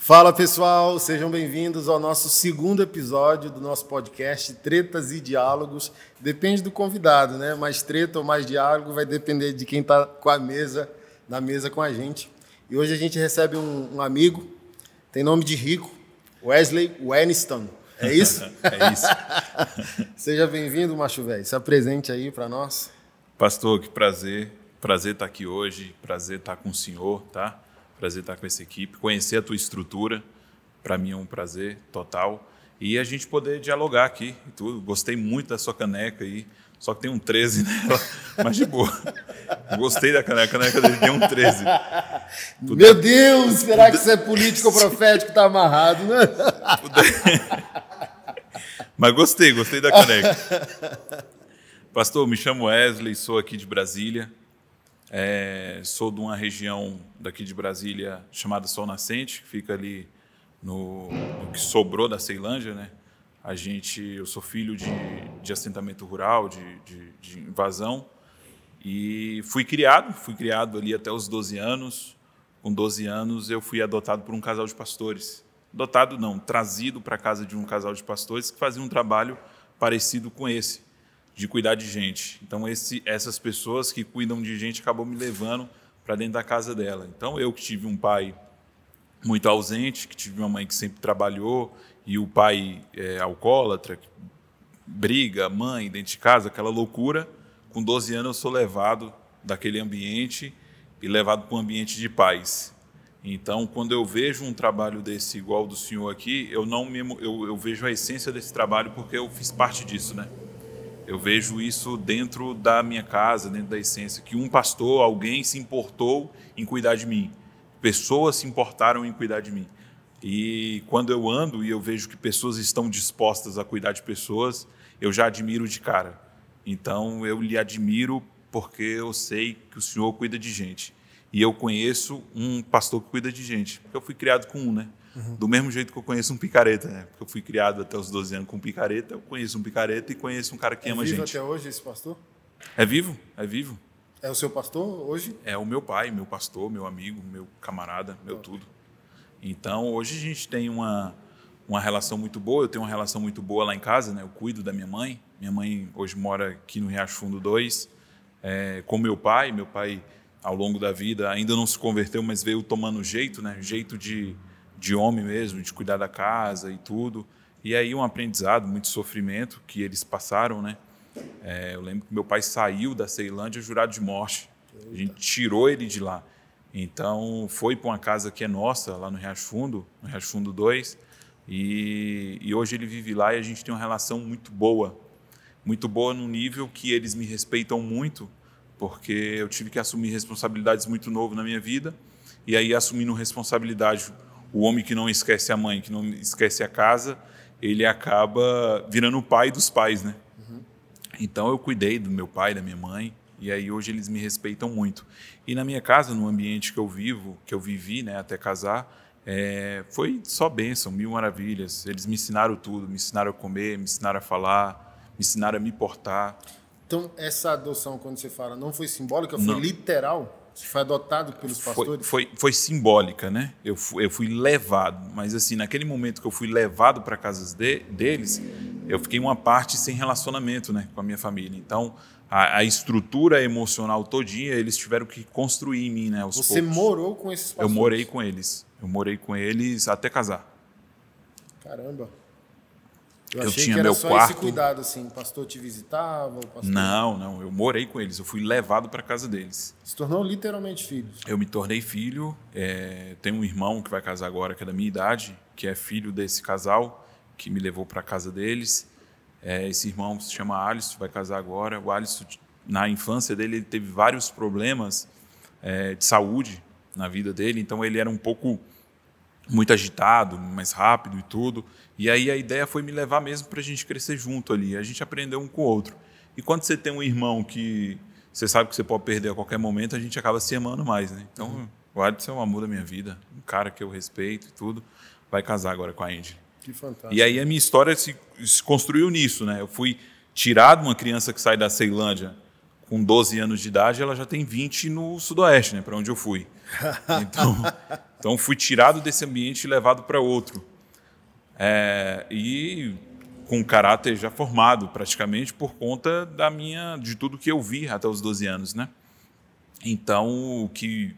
Fala pessoal, sejam bem-vindos ao nosso segundo episódio do nosso podcast Tretas e Diálogos. Depende do convidado, né? Mais treta ou mais diálogo vai depender de quem está com a mesa, na mesa com a gente. E hoje a gente recebe um, um amigo, tem nome de rico, Wesley Weniston. É isso? é isso. Seja bem-vindo, macho velho. Se apresente aí para nós. Pastor, que prazer. Prazer estar aqui hoje, prazer estar com o senhor, tá? Prazer estar com essa equipe, conhecer a tua estrutura, para mim é um prazer total. E a gente poder dialogar aqui e tudo. Gostei muito da sua caneca aí, só que tem um 13 nela, mas de boa. Gostei da caneca, a caneca dele tem um 13. Tudo Meu Deus, será que isso é político profético tá amarrado, né? mas gostei, gostei da caneca. Pastor, me chamo Wesley, sou aqui de Brasília. É, sou de uma região daqui de Brasília chamada Sol Nascente, que fica ali no, no, que sobrou da Ceilândia, né? A gente, eu sou filho de, de assentamento rural, de, de, de, invasão, e fui criado, fui criado ali até os 12 anos. Com 12 anos eu fui adotado por um casal de pastores. Adotado não, trazido para casa de um casal de pastores que fazia um trabalho parecido com esse de cuidar de gente. Então, esse, essas pessoas que cuidam de gente acabam me levando para dentro da casa dela. Então, eu que tive um pai muito ausente, que tive uma mãe que sempre trabalhou, e o pai é, alcoólatra, briga, mãe, dentro de casa, aquela loucura. Com 12 anos, eu sou levado daquele ambiente e levado para um ambiente de paz. Então, quando eu vejo um trabalho desse igual do senhor aqui, eu não me, eu, eu vejo a essência desse trabalho porque eu fiz parte disso, né? Eu vejo isso dentro da minha casa, dentro da essência, que um pastor, alguém se importou em cuidar de mim. Pessoas se importaram em cuidar de mim. E quando eu ando e eu vejo que pessoas estão dispostas a cuidar de pessoas, eu já admiro de cara. Então eu lhe admiro porque eu sei que o Senhor cuida de gente. E eu conheço um pastor que cuida de gente. Eu fui criado com um, né? Uhum. Do mesmo jeito que eu conheço um picareta, né? Porque eu fui criado até os 12 anos com um picareta, eu conheço um picareta e conheço um cara que é ama gente. É vivo até hoje esse pastor? É vivo, é vivo. É o seu pastor hoje? É o meu pai, meu pastor, meu amigo, meu camarada, meu tudo. Então, hoje a gente tem uma, uma relação muito boa, eu tenho uma relação muito boa lá em casa, né? Eu cuido da minha mãe. Minha mãe hoje mora aqui no Riacho Fundo 2, é, com meu pai. Meu pai, ao longo da vida, ainda não se converteu, mas veio tomando jeito, né? Jeito de de homem mesmo, de cuidar da casa e tudo. E aí um aprendizado, muito sofrimento que eles passaram, né? É, eu lembro que meu pai saiu da Ceilândia jurado de morte. A gente tirou ele de lá. Então foi para uma casa que é nossa, lá no Riacho Fundo, no Riacho Fundo 2. E, e hoje ele vive lá e a gente tem uma relação muito boa. Muito boa no nível que eles me respeitam muito, porque eu tive que assumir responsabilidades muito novo na minha vida. E aí assumindo responsabilidade o homem que não esquece a mãe, que não esquece a casa, ele acaba virando o pai dos pais, né? Uhum. Então eu cuidei do meu pai, da minha mãe, e aí hoje eles me respeitam muito. E na minha casa, no ambiente que eu vivo, que eu vivi, né, até casar, é, foi só bênção, mil maravilhas. Eles me ensinaram tudo, me ensinaram a comer, me ensinaram a falar, me ensinaram a me portar. Então essa adoção, quando você fala, não foi simbólica, foi não. literal? Você foi adotado pelos pastores? Foi, foi, foi, simbólica, né? Eu fui, eu fui levado, mas assim, naquele momento que eu fui levado para casas de, deles, eu fiquei uma parte sem relacionamento, né, com a minha família. Então, a, a, estrutura emocional todinha eles tiveram que construir em mim, né? Aos Você poucos. morou com esses pastores? Eu morei com eles. Eu morei com eles até casar. Caramba. Eu, eu tinha meu quarto. esse cuidado assim, o pastor te visitava, pastor... Não, não, eu morei com eles, eu fui levado para casa deles. Se tornou literalmente filho. Eu me tornei filho, é, tenho um irmão que vai casar agora, que é da minha idade, que é filho desse casal, que me levou para casa deles. É, esse irmão se chama Alisson, vai casar agora. O Alisson, na infância dele, ele teve vários problemas é, de saúde na vida dele, então ele era um pouco muito agitado, mais rápido e tudo. E aí a ideia foi me levar mesmo para a gente crescer junto ali, a gente aprender um com o outro. E quando você tem um irmão que você sabe que você pode perder a qualquer momento, a gente acaba se amando mais, né? Então, uhum. o Adson é o amor da minha vida, um cara que eu respeito e tudo, vai casar agora com a Andy. Que fantástico. E aí a minha história se, se construiu nisso, né? Eu fui tirado uma criança que sai da Ceilândia com 12 anos de idade, ela já tem 20 no Sudoeste, né, para onde eu fui. Então, Então fui tirado desse ambiente e levado para outro. É, e com caráter já formado praticamente por conta da minha de tudo que eu vi até os 12 anos, né? Então, que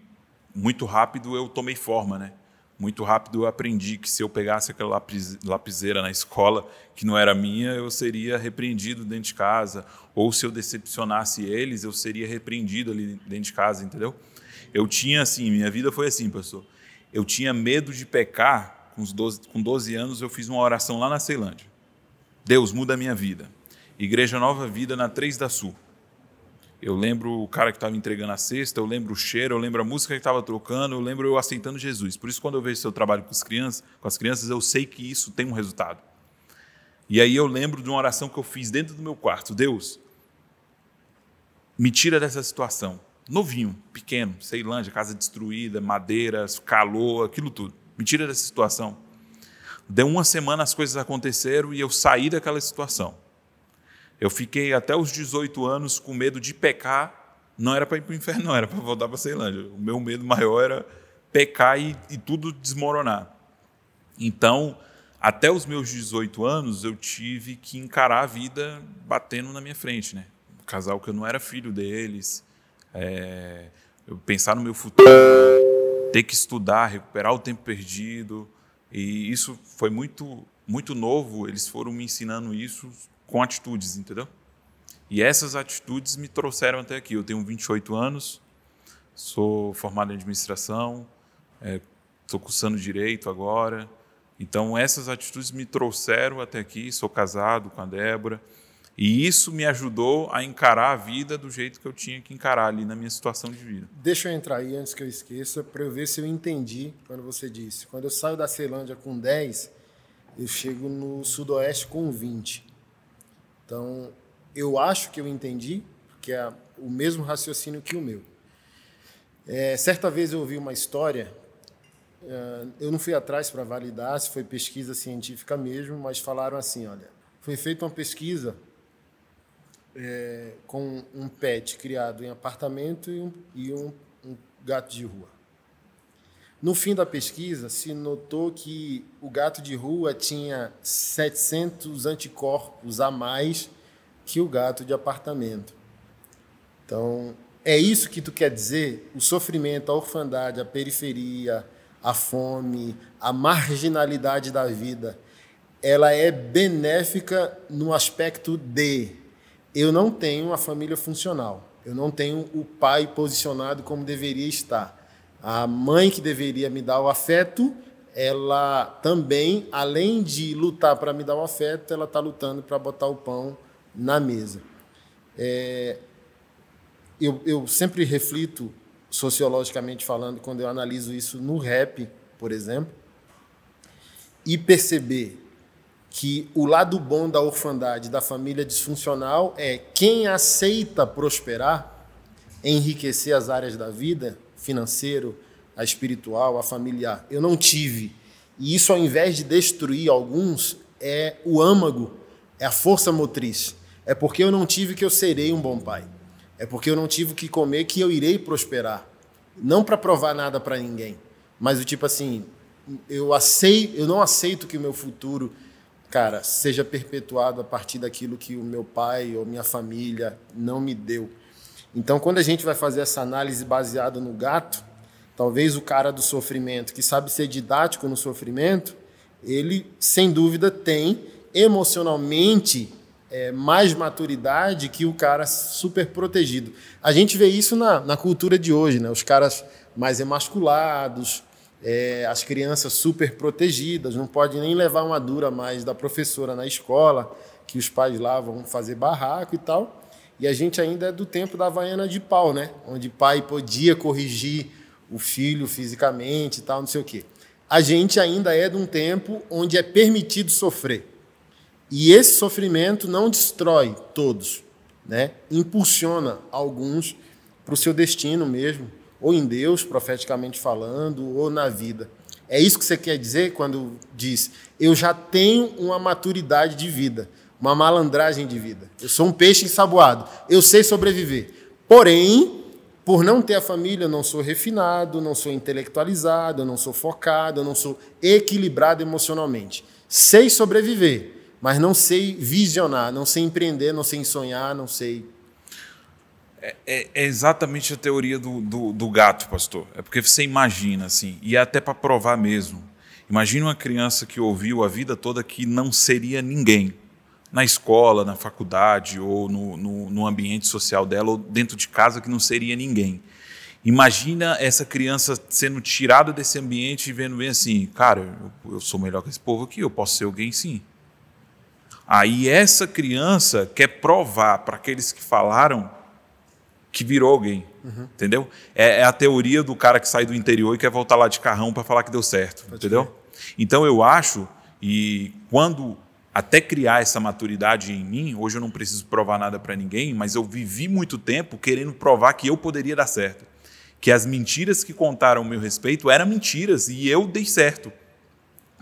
muito rápido eu tomei forma, né? Muito rápido eu aprendi que se eu pegasse aquela lapis, lapiseira na escola que não era minha, eu seria repreendido dentro de casa, ou se eu decepcionasse eles, eu seria repreendido ali dentro de casa, entendeu? Eu tinha assim, minha vida foi assim, pastor. Eu tinha medo de pecar, com, os 12, com 12 anos eu fiz uma oração lá na Ceilândia. Deus, muda a minha vida. Igreja Nova Vida na 3 da Sul. Eu lembro o cara que estava entregando a cesta, eu lembro o cheiro, eu lembro a música que estava trocando, eu lembro eu aceitando Jesus. Por isso, quando eu vejo seu trabalho com as crianças, com as crianças, eu sei que isso tem um resultado. E aí eu lembro de uma oração que eu fiz dentro do meu quarto. Deus, me tira dessa situação. Novinho, pequeno, Ceilândia, casa destruída, madeiras, calor, aquilo tudo. Me tira dessa situação. Deu uma semana as coisas aconteceram e eu saí daquela situação. Eu fiquei até os 18 anos com medo de pecar. Não era para ir para o inferno, não, era para voltar para Ceilândia. O meu medo maior era pecar e, e tudo desmoronar. Então, até os meus 18 anos, eu tive que encarar a vida batendo na minha frente. Né? Um casal que eu não era filho deles, é, eu pensar no meu futuro, ter que estudar, recuperar o tempo perdido. E isso foi muito, muito novo, eles foram me ensinando isso com atitudes, entendeu? E essas atitudes me trouxeram até aqui. Eu tenho 28 anos, sou formado em administração, estou é, cursando direito agora. Então, essas atitudes me trouxeram até aqui. Sou casado com a Débora. E isso me ajudou a encarar a vida do jeito que eu tinha que encarar ali na minha situação de vida. Deixa eu entrar aí antes que eu esqueça, para eu ver se eu entendi quando você disse. Quando eu saio da Ceilândia com 10, eu chego no Sudoeste com 20. Então, eu acho que eu entendi, que é o mesmo raciocínio que o meu. É, certa vez eu ouvi uma história, é, eu não fui atrás para validar se foi pesquisa científica mesmo, mas falaram assim, olha, foi feita uma pesquisa é, com um pet criado em apartamento e um, e um, um gato de rua. No fim da pesquisa, se notou que o gato de rua tinha 700 anticorpos a mais que o gato de apartamento. Então, é isso que tu quer dizer? O sofrimento, a orfandade, a periferia, a fome, a marginalidade da vida, ela é benéfica no aspecto de eu não tenho uma família funcional, eu não tenho o pai posicionado como deveria estar. A mãe que deveria me dar o afeto, ela também, além de lutar para me dar o afeto, ela está lutando para botar o pão na mesa. É, eu, eu sempre reflito, sociologicamente falando, quando eu analiso isso no rap, por exemplo, e perceber que o lado bom da orfandade, da família disfuncional, é quem aceita prosperar, enriquecer as áreas da vida, financeiro, a espiritual, a familiar. Eu não tive. E isso, ao invés de destruir alguns, é o âmago, é a força motriz. É porque eu não tive que eu serei um bom pai. É porque eu não tive que comer que eu irei prosperar. Não para provar nada para ninguém, mas o tipo assim, eu aceito, eu não aceito que o meu futuro, cara, seja perpetuado a partir daquilo que o meu pai ou minha família não me deu. Então, quando a gente vai fazer essa análise baseada no gato, talvez o cara do sofrimento, que sabe ser didático no sofrimento, ele, sem dúvida, tem emocionalmente é, mais maturidade que o cara super protegido. A gente vê isso na, na cultura de hoje, né? os caras mais emasculados, é, as crianças super protegidas, não pode nem levar uma dura mais da professora na escola, que os pais lá vão fazer barraco e tal. E a gente ainda é do tempo da Havaiana de pau, né? Onde pai podia corrigir o filho fisicamente e tal, não sei o quê. A gente ainda é de um tempo onde é permitido sofrer. E esse sofrimento não destrói todos, né? Impulsiona alguns para o seu destino mesmo, ou em Deus, profeticamente falando, ou na vida. É isso que você quer dizer quando diz: eu já tenho uma maturidade de vida uma malandragem de vida. Eu sou um peixe ensaboado. Eu sei sobreviver. Porém, por não ter a família, eu não sou refinado, não sou intelectualizado, eu não sou focado, eu não sou equilibrado emocionalmente. Sei sobreviver, mas não sei visionar, não sei empreender, não sei sonhar, não sei. É, é, exatamente a teoria do, do, do, gato, pastor. É porque você imagina, assim, e é até para provar mesmo. Imagina uma criança que ouviu a vida toda que não seria ninguém na escola, na faculdade ou no, no, no, ambiente social dela ou dentro de casa que não seria ninguém. Imagina essa criança sendo tirada desse ambiente e vendo bem assim, cara, eu, eu sou melhor que esse povo aqui, eu posso ser alguém sim. Aí essa criança quer provar para aqueles que falaram que virou alguém, uhum. entendeu? É, é, a teoria do cara que sai do interior e quer voltar lá de carrão para falar que deu certo, Pode entendeu? Ver. Então eu acho e quando até criar essa maturidade em mim, hoje eu não preciso provar nada para ninguém, mas eu vivi muito tempo querendo provar que eu poderia dar certo. Que as mentiras que contaram a meu respeito eram mentiras e eu dei certo.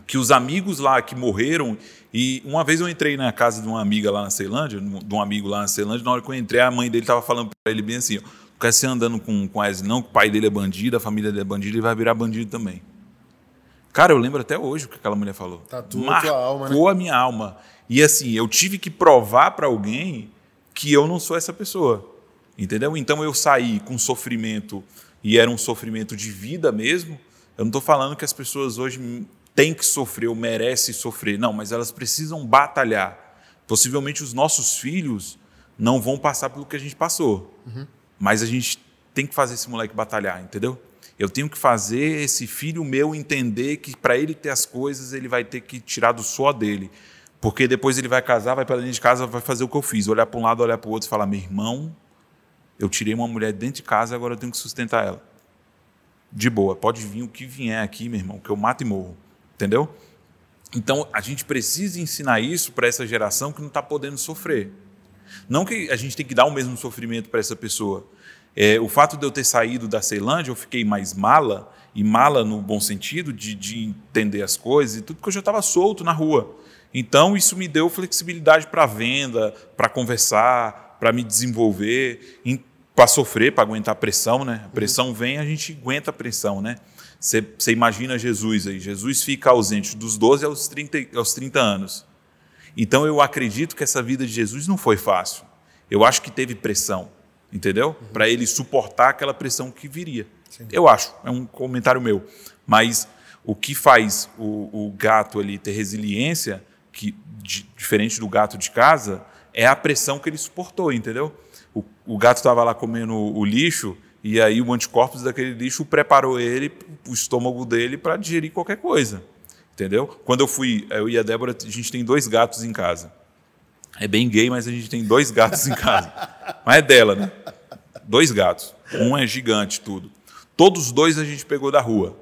Que os amigos lá que morreram. E uma vez eu entrei na casa de uma amiga lá na Ceilândia, de um amigo lá na Ceilândia, na hora que eu entrei, a mãe dele estava falando para ele bem assim: não quer ser andando com, com Wesley, não, que o pai dele é bandido, a família dele é bandido, ele vai virar bandido também. Cara, eu lembro até hoje o que aquela mulher falou. Tatuou Marcou tua alma, né? a minha alma. E assim, eu tive que provar para alguém que eu não sou essa pessoa. Entendeu? Então eu saí com sofrimento e era um sofrimento de vida mesmo. Eu não estou falando que as pessoas hoje têm que sofrer ou merecem sofrer. Não, mas elas precisam batalhar. Possivelmente os nossos filhos não vão passar pelo que a gente passou. Uhum. Mas a gente tem que fazer esse moleque batalhar, entendeu? Eu tenho que fazer esse filho meu entender que para ele ter as coisas, ele vai ter que tirar do suor dele. Porque depois ele vai casar, vai para dentro de casa, vai fazer o que eu fiz, olhar para um lado, olhar para o outro e falar: meu irmão, eu tirei uma mulher dentro de casa, agora eu tenho que sustentar ela. De boa, pode vir o que vier aqui, meu irmão, que eu mato e morro. Entendeu? Então a gente precisa ensinar isso para essa geração que não está podendo sofrer. Não que a gente tem que dar o mesmo sofrimento para essa pessoa, é, o fato de eu ter saído da Ceilândia, eu fiquei mais mala, e mala no bom sentido, de, de entender as coisas e tudo, porque eu já estava solto na rua. Então, isso me deu flexibilidade para venda, para conversar, para me desenvolver, para sofrer, para aguentar a pressão. Né? A pressão vem, a gente aguenta a pressão. Né? Você, imagina Jesus aí, Jesus fica ausente dos 12 aos 30, aos 30 anos. Então, eu acredito que essa vida de Jesus não foi fácil. Eu acho que teve pressão entendeu? Uhum. Para ele suportar aquela pressão que viria. Sim. Eu acho, é um comentário meu. Mas o que faz o, o gato ali ter resiliência, que de, diferente do gato de casa, é a pressão que ele suportou, entendeu? O, o gato estava lá comendo o lixo e aí o anticorpos daquele lixo preparou ele, o estômago dele, para digerir qualquer coisa. Entendeu? Quando eu fui, eu e a Débora, a gente tem dois gatos em casa. É bem gay, mas a gente tem dois gatos em casa. Mas é dela, né? Dois gatos. Um é gigante, tudo. Todos os dois a gente pegou da rua.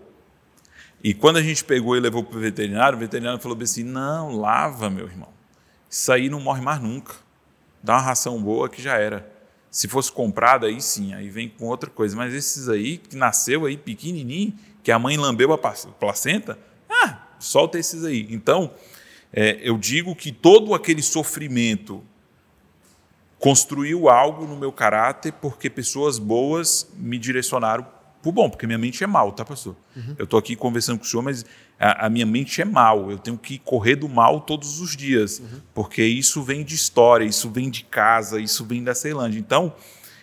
E quando a gente pegou e levou para o veterinário, o veterinário falou assim: não, lava, meu irmão. Isso aí não morre mais nunca. Dá uma ração boa que já era. Se fosse comprado, aí sim, aí vem com outra coisa. Mas esses aí, que nasceu aí pequenininho, que a mãe lambeu a placenta, ah, solta esses aí. Então, é, eu digo que todo aquele sofrimento construiu algo no meu caráter porque pessoas boas me direcionaram o bom, porque minha mente é mal, tá, pastor? Uhum. Eu estou aqui conversando com o senhor, mas a, a, minha mente é mal. Eu tenho que correr do mal todos os dias, uhum. porque isso vem de história, isso vem de casa, isso vem da Ceilândia. Então,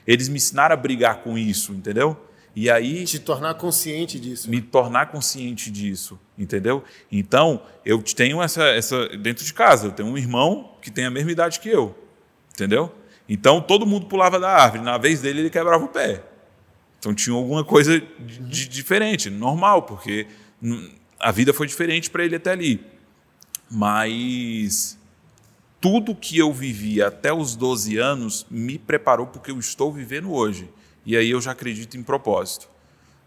eles me ensinaram a brigar com isso, entendeu? E aí. Te tornar consciente disso. Me né? tornar consciente disso, entendeu? Então, eu tenho essa, essa. Dentro de casa, eu tenho um irmão que tem a mesma idade que eu, entendeu? Então, todo mundo pulava da árvore. Na vez dele, ele quebrava o pé. Então, tinha alguma coisa de, de diferente, normal, porque a vida foi diferente para ele até ali. Mas tudo que eu vivi até os 12 anos me preparou para o que eu estou vivendo hoje. E aí eu já acredito em propósito.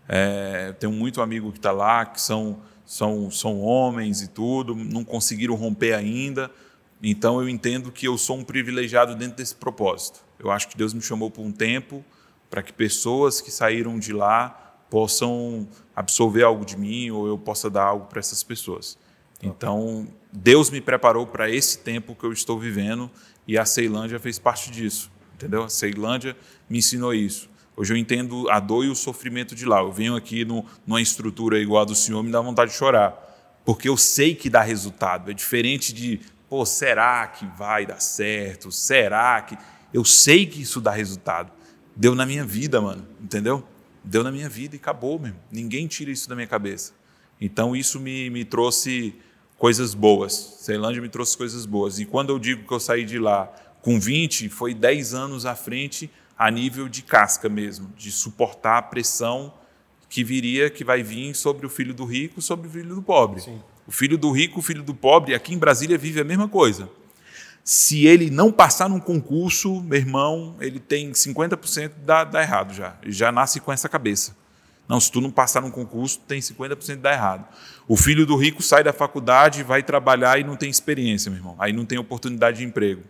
É, tenho muito amigo que está lá, que são, são, são homens e tudo, não conseguiram romper ainda. Então eu entendo que eu sou um privilegiado dentro desse propósito. Eu acho que Deus me chamou por um tempo para que pessoas que saíram de lá possam absorver algo de mim ou eu possa dar algo para essas pessoas. Então, Deus me preparou para esse tempo que eu estou vivendo e a Ceilândia fez parte disso, entendeu? A Ceilândia me ensinou isso. Hoje eu entendo a dor e o sofrimento de lá. Eu venho aqui no, numa estrutura igual a do senhor, me dá vontade de chorar. Porque eu sei que dá resultado. É diferente de, pô, será que vai dar certo? Será que. Eu sei que isso dá resultado. Deu na minha vida, mano. Entendeu? Deu na minha vida e acabou mesmo. Ninguém tira isso da minha cabeça. Então isso me, me trouxe coisas boas. Ceilândia me trouxe coisas boas. E quando eu digo que eu saí de lá com 20, foi 10 anos à frente a nível de casca mesmo, de suportar a pressão que viria, que vai vir sobre o filho do rico, sobre o filho do pobre. Sim. O filho do rico, o filho do pobre, aqui em Brasília vive a mesma coisa. Se ele não passar num concurso, meu irmão, ele tem 50% dá, dá errado já. Ele já nasce com essa cabeça. Não, se tu não passar num concurso, tem 50% dá errado. O filho do rico sai da faculdade, vai trabalhar e não tem experiência, meu irmão. Aí não tem oportunidade de emprego.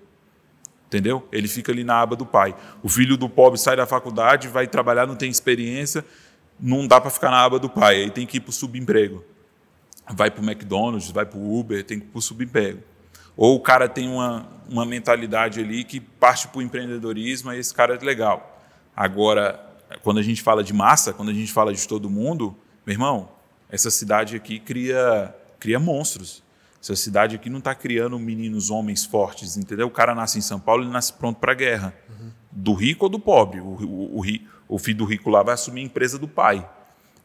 Entendeu? Ele fica ali na aba do pai. O filho do pobre sai da faculdade, vai trabalhar, não tem experiência, não dá para ficar na aba do pai, aí tem que ir para o subemprego. Vai para o McDonald's, vai para o Uber, tem que ir para o subemprego. Ou o cara tem uma, uma mentalidade ali que parte para o empreendedorismo, aí esse cara é legal. Agora, quando a gente fala de massa, quando a gente fala de todo mundo, meu irmão, essa cidade aqui cria, cria monstros. Essa cidade aqui não está criando meninos homens fortes, entendeu? O cara nasce em São Paulo, ele nasce pronto para a guerra. Uhum. Do rico ou do pobre. O, o, o, o, filho do rico lá vai assumir a empresa do pai.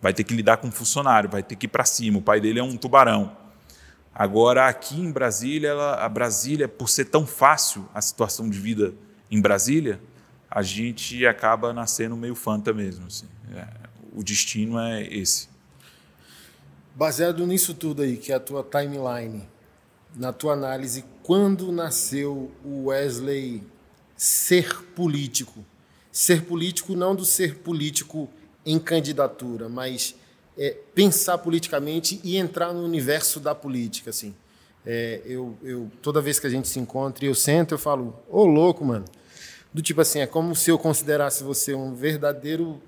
Vai ter que lidar com um funcionário, vai ter que ir para cima. O pai dele é um tubarão. Agora, aqui em Brasília, ela, a Brasília, por ser tão fácil a situação de vida em Brasília, a gente acaba nascendo meio fanta mesmo. Assim. É, o destino é esse. Baseado nisso tudo aí, que é a tua timeline, na tua análise, quando nasceu o Wesley ser político? Ser político não do ser político em candidatura, mas é, pensar politicamente e entrar no universo da política, assim. É, eu, eu, toda vez que a gente se encontra e eu sento, eu falo, ô louco, mano. Do tipo assim, é como se eu considerasse você um verdadeiro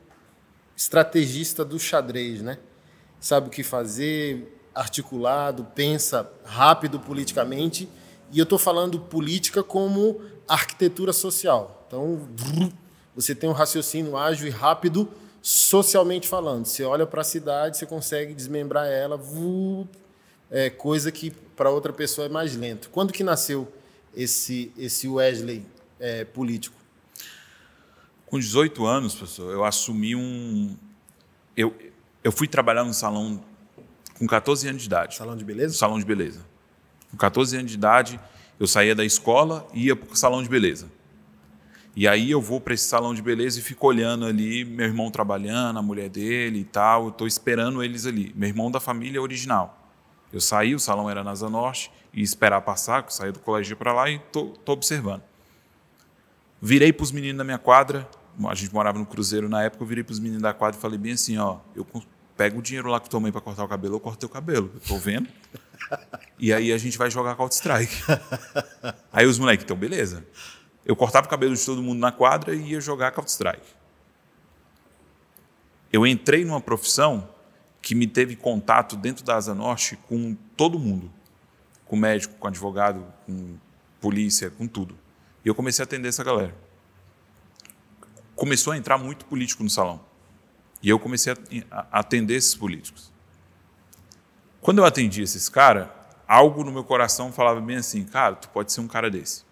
estrategista do xadrez, né? Sabe o que fazer, articulado, pensa rápido politicamente. E eu estou falando política como arquitetura social. Então, você tem um raciocínio ágil e rápido socialmente falando. Você olha para a cidade, você consegue desmembrar ela, é, coisa que para outra pessoa é mais lento. Quando que nasceu esse, esse Wesley é, político? Com 18 anos, professor, eu assumi um. Eu, eu fui trabalhar no salão com 14 anos de idade. Salão de beleza? Salão de beleza. Com 14 anos de idade, eu saía da escola e ia para o salão de beleza. E aí eu vou para esse salão de beleza e fico olhando ali meu irmão trabalhando, a mulher dele e tal. Estou esperando eles ali. Meu irmão da família original. Eu saí, o salão era na Asa Norte, e esperar passar, que eu saí do colégio para lá e estou observando. Virei para os meninos da minha quadra, a gente morava no Cruzeiro na época, eu virei para os meninos da quadra e falei bem assim, ó, eu pego o dinheiro lá que tua mãe para cortar o cabelo, eu corto teu cabelo, eu tô vendo. e aí a gente vai jogar Counter-Strike. aí os moleques, então beleza. Eu cortava o cabelo de todo mundo na quadra e ia jogar Counter-Strike. Eu entrei numa profissão que me teve contato dentro da Asa Norte com todo mundo. Com médico, com advogado, com polícia, com tudo. E eu comecei a atender essa galera. Começou a entrar muito político no salão. E eu comecei a atender esses políticos. Quando eu atendi esses caras, algo no meu coração falava bem assim: cara, tu pode ser um cara desse.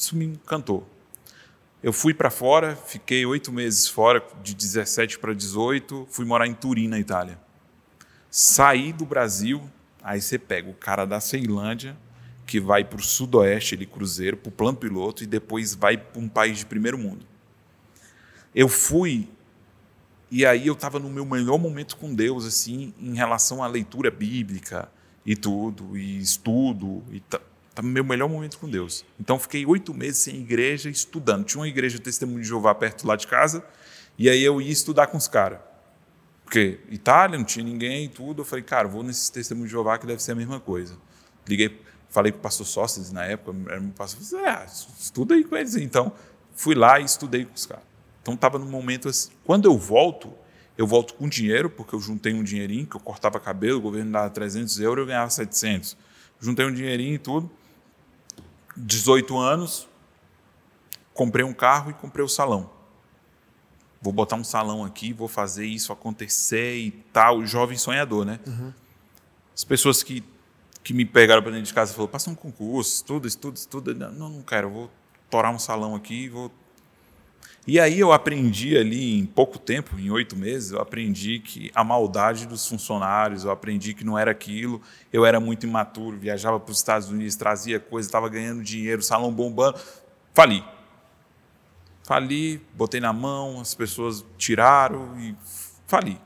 Isso me encantou. Eu fui para fora, fiquei oito meses fora, de 17 para 18, fui morar em Turim, na Itália. Saí do Brasil, aí você pega o cara da Ceilândia, que vai para o sudoeste, ele cruzeiro, para o plano piloto, e depois vai para um país de primeiro mundo. Eu fui e aí eu estava no meu melhor momento com Deus, assim, em relação à leitura bíblica e tudo, e estudo, e tá, tá no meu melhor momento com Deus. Então fiquei oito meses sem igreja, estudando. Tinha uma igreja Testemunho de Jeová perto lá de casa, e aí eu ia estudar com os caras. Porque Itália, não tinha ninguém e tudo. Eu falei, cara, vou nesse Testemunho de Jeová que deve ser a mesma coisa. Liguei, falei para o pastor Sócrates na época, era meu pastor, ah, estuda aí com eles. Então fui lá e estudei com os caras. Então estava no momento assim. Quando eu volto, eu volto com dinheiro, porque eu juntei um dinheirinho, que eu cortava cabelo, o governo dava 300 euros, eu ganhava 700. Juntei um dinheirinho e tudo. 18 anos, comprei um carro e comprei o salão. vou botar um salão aqui, vou fazer isso acontecer e tal. Jovem sonhador, né? Uhum. As pessoas que, que me pegaram para dentro de casa falaram, passa um concurso, estuda, estuda, estuda. Não, não quero, vou torar um salão aqui, vou e aí eu aprendi ali em pouco tempo, em oito meses, eu aprendi que a maldade dos funcionários, eu aprendi que não era aquilo, eu era muito imaturo, viajava para os Estados Unidos, trazia coisa, estava ganhando dinheiro, salão bombando, fali. Fali, botei na mão, as pessoas tiraram e fali.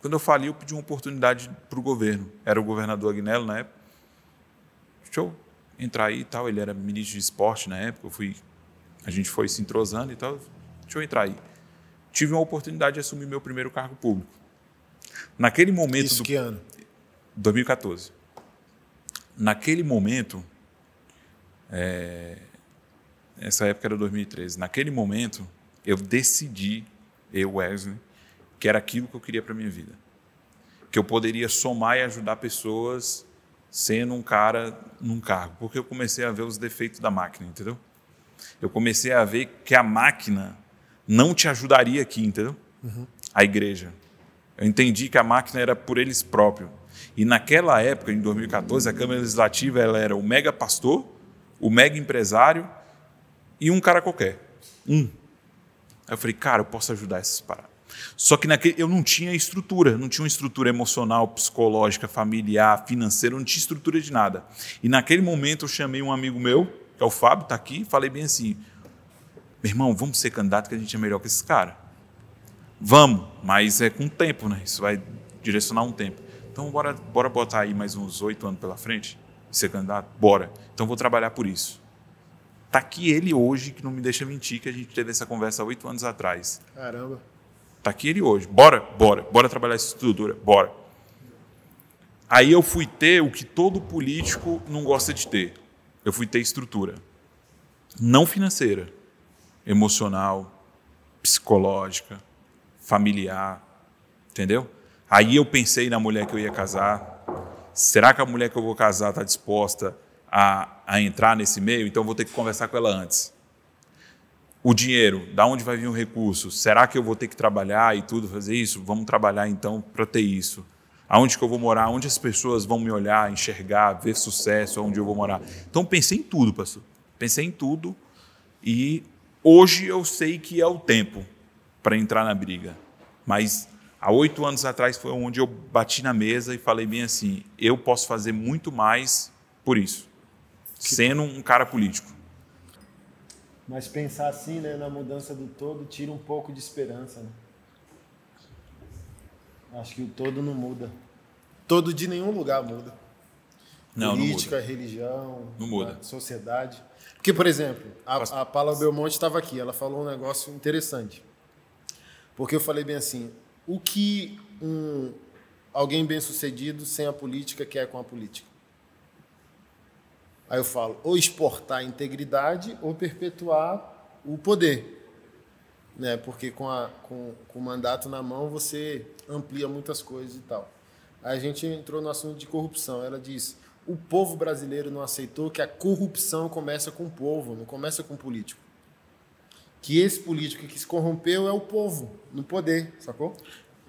Quando eu fali, eu pedi uma oportunidade para o governo. Era o governador Agnello na época. Deixa eu entrar aí e tal. Ele era ministro de esporte na época. Eu fui, a gente foi se entrosando e tal deixa eu entrar aí. Tive uma oportunidade de assumir meu primeiro cargo público. Naquele momento. Isso do, que ano? 2014. Naquele momento. É, essa época era 2013. Naquele momento, eu decidi, eu, Wesley, que era aquilo que eu queria para minha vida. Que eu poderia somar e ajudar pessoas sendo um cara num cargo. Porque eu comecei a ver os defeitos da máquina, entendeu? Eu comecei a ver que a máquina não te ajudaria aqui, entendeu? Uhum. A igreja. Eu entendi que a máquina era por eles próprios. E naquela época, em 2014, a Câmara Legislativa ela era o mega pastor, o mega empresário e um cara qualquer. Um. Aí eu falei, cara, eu posso ajudar essas paradas. Só que naquele, eu não tinha estrutura, não tinha uma estrutura emocional, psicológica, familiar, financeira, não tinha estrutura de nada. E naquele momento eu chamei um amigo meu, que é o Fábio, está aqui, falei bem assim: meu irmão, vamos ser candidato que a gente é melhor que esse cara. Vamos, mas é com tempo, né? Isso vai direcionar um tempo. Então, bora, bora botar aí mais uns oito anos pela frente e ser candidato? Bora. Então, vou trabalhar por isso. Tá aqui ele hoje, que não me deixa mentir, que a gente teve essa conversa oito anos atrás. Caramba. Tá aqui ele hoje. Bora, bora. Bora trabalhar essa estrutura. Bora. Aí eu fui ter o que todo político não gosta de ter. Eu fui ter estrutura. Não financeira emocional, psicológica, familiar, entendeu? Aí eu pensei na mulher que eu ia casar. Será que a mulher que eu vou casar está disposta a, a entrar nesse meio? Então eu vou ter que conversar com ela antes. O dinheiro, da onde vai vir o recurso? Será que eu vou ter que trabalhar e tudo fazer isso? Vamos trabalhar então para ter isso. Aonde que eu vou morar? Onde as pessoas vão me olhar, enxergar, ver sucesso, onde eu vou morar? Então pensei em tudo, pastor. Pensei em tudo e Hoje eu sei que é o tempo para entrar na briga, mas há oito anos atrás foi onde eu bati na mesa e falei bem assim: eu posso fazer muito mais por isso, sendo um cara político. Mas pensar assim, né, na mudança do todo, tira um pouco de esperança. Né? Acho que o todo não muda. Todo de nenhum lugar muda. Não, Política, não muda. religião, não muda. sociedade. Porque, por exemplo, a, a Paula Belmonte estava aqui, ela falou um negócio interessante. Porque eu falei bem assim: o que um, alguém bem sucedido sem a política quer com a política? Aí eu falo: ou exportar a integridade ou perpetuar o poder. Né? Porque com, a, com, com o mandato na mão você amplia muitas coisas e tal. Aí a gente entrou no assunto de corrupção. Ela disse: o povo brasileiro não aceitou que a corrupção começa com o povo, não começa com o político. Que esse político que se corrompeu é o povo, no poder, sacou?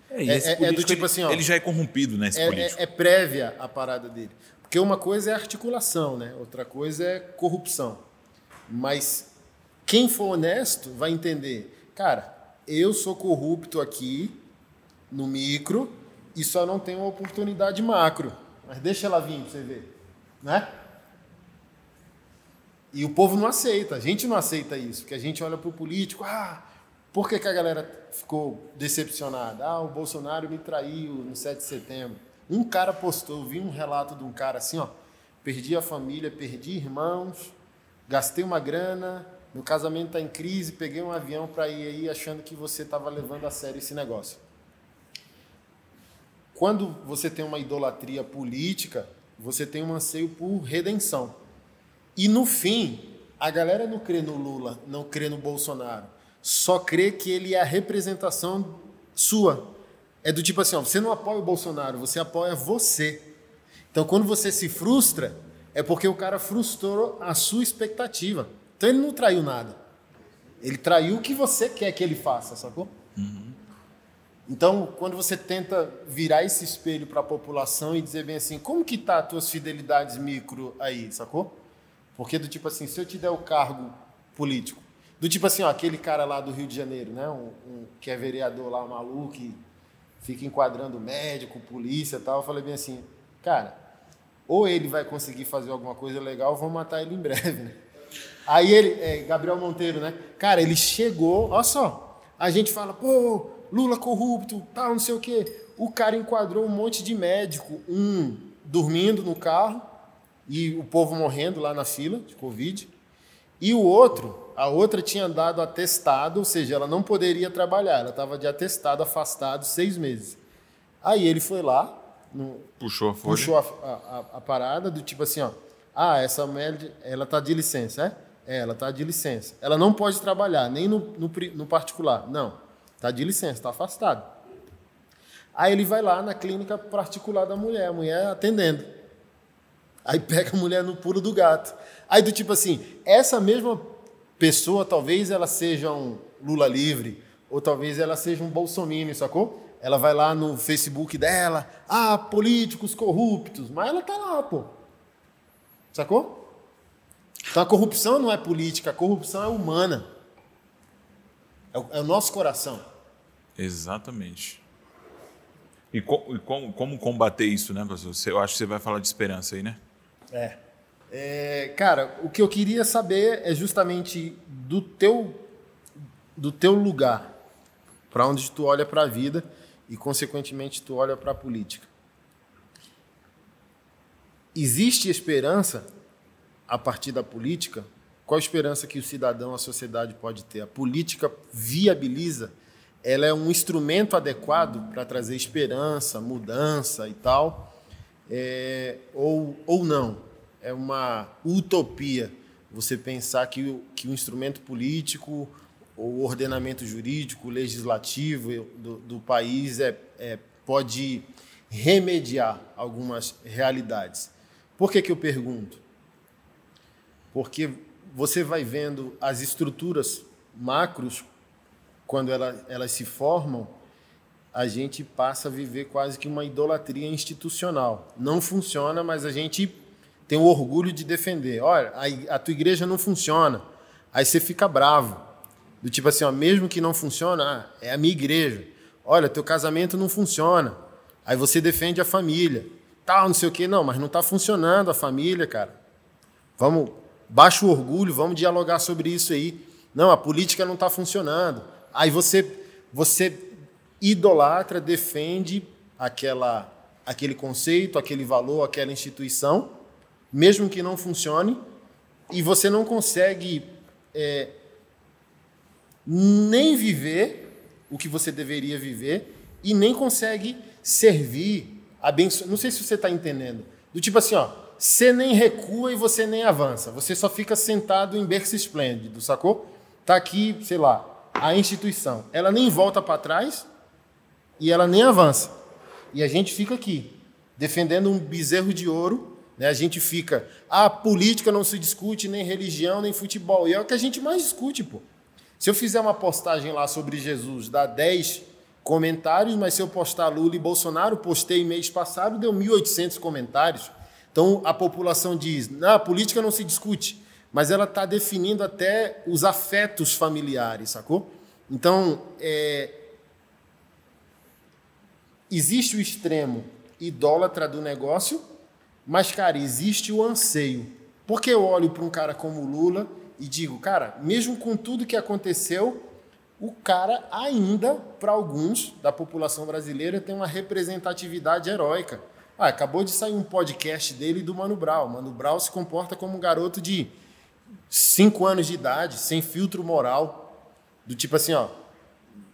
É, é, é do tipo ele, assim, ó, ele já é corrompido, né, esse é, político. É, é, prévia a parada dele. Porque uma coisa é articulação, né? Outra coisa é corrupção. Mas quem for honesto vai entender, cara, eu sou corrupto aqui no micro e só não tenho uma oportunidade macro. Mas deixa ela vir para você ver. Né? E o povo não aceita, a gente não aceita isso, porque a gente olha para o político, ah, por que, que a galera ficou decepcionada? Ah, o Bolsonaro me traiu no 7 de setembro. Um cara postou, vi um relato de um cara assim, ó, perdi a família, perdi irmãos, gastei uma grana, meu casamento está em crise, peguei um avião para ir aí achando que você estava levando a sério esse negócio. Quando você tem uma idolatria política, você tem um anseio por redenção. E no fim, a galera não crê no Lula, não crê no Bolsonaro. Só crê que ele é a representação sua. É do tipo assim, ó, você não apoia o Bolsonaro, você apoia você. Então, quando você se frustra, é porque o cara frustrou a sua expectativa. Então, ele não traiu nada. Ele traiu o que você quer que ele faça, sacou? Uhum. Então, quando você tenta virar esse espelho para a população e dizer bem assim, como que tá as tuas fidelidades micro aí, sacou? Porque do tipo assim, se eu te der o cargo político, do tipo assim, ó, aquele cara lá do Rio de Janeiro, né, um, um que é vereador lá, maluco, que fica enquadrando médico, polícia e tal, eu falei bem assim, cara, ou ele vai conseguir fazer alguma coisa legal, vão matar ele em breve, né? Aí ele, é, Gabriel Monteiro, né? Cara, ele chegou, olha só, a gente fala, pô, Lula corrupto, tal, não sei o quê. O cara enquadrou um monte de médico, um dormindo no carro e o povo morrendo lá na fila de Covid. E o outro, a outra tinha dado atestado, ou seja, ela não poderia trabalhar, ela estava de atestado, afastado seis meses. Aí ele foi lá, no, puxou, a, puxou a, a, a, parada do tipo assim, ó, ah, essa médica, ela está de licença, é? É, ela está de licença. Ela não pode trabalhar, nem no, no, no particular. Não, está de licença, está afastado. Aí ele vai lá na clínica particular da mulher, a mulher atendendo. Aí pega a mulher no pulo do gato. Aí do tipo assim, essa mesma pessoa, talvez ela seja um Lula livre, ou talvez ela seja um Bolsonaro, sacou? Ela vai lá no Facebook dela, ah, políticos corruptos, mas ela tá lá, pô. Sacou? Então a corrupção não é política, a corrupção é humana. É o, é o nosso coração. Exatamente. E, co e como, como, combater isso, né, professor? Eu acho que você vai falar de esperança aí, né? É. é. Cara, o que eu queria saber é justamente do teu, do teu lugar, para onde tu olha para a vida e, consequentemente, tu olha para a política. Existe esperança a partir da política, qual a esperança que o cidadão, a sociedade pode ter? A política viabiliza, ela é um instrumento adequado para trazer esperança, mudança e tal, é, ou, ou não? É uma utopia você pensar que, o, que o instrumento político, o ordenamento jurídico, legislativo do, do país é, é, pode remediar algumas realidades. Por que, que eu pergunto? porque você vai vendo as estruturas macros, quando elas, elas se formam, a gente passa a viver quase que uma idolatria institucional. Não funciona, mas a gente tem o orgulho de defender. Olha, a, a tua igreja não funciona. Aí você fica bravo. Do tipo assim, ó, mesmo que não funciona, ah, é a minha igreja. Olha, teu casamento não funciona. Aí você defende a família. Tal, não sei o quê. Não, mas não está funcionando a família, cara. Vamos Baixa o orgulho, vamos dialogar sobre isso aí. Não, a política não está funcionando. Aí você, você idolatra, defende aquela, aquele conceito, aquele valor, aquela instituição, mesmo que não funcione, e você não consegue é, nem viver o que você deveria viver e nem consegue servir, abençoar. Não sei se você está entendendo. Do tipo assim, ó, você nem recua e você nem avança. Você só fica sentado em berço esplêndido, sacou? Tá aqui, sei lá, a instituição. Ela nem volta para trás e ela nem avança. E a gente fica aqui, defendendo um bezerro de ouro. Né? A gente fica, a ah, política não se discute, nem religião, nem futebol. E é o que a gente mais discute, pô. Se eu fizer uma postagem lá sobre Jesus, dá 10 comentários, mas se eu postar Lula e Bolsonaro, postei mês passado, deu 1.800 comentários. Então a população diz: não, a política não se discute, mas ela está definindo até os afetos familiares, sacou? Então, é, existe o extremo idólatra do negócio, mas, cara, existe o anseio. Porque eu olho para um cara como Lula e digo, cara, mesmo com tudo que aconteceu, o cara ainda, para alguns da população brasileira, tem uma representatividade heróica. Ah, acabou de sair um podcast dele do Mano Brown. Mano Brown se comporta como um garoto de 5 anos de idade, sem filtro moral, do tipo assim, ó,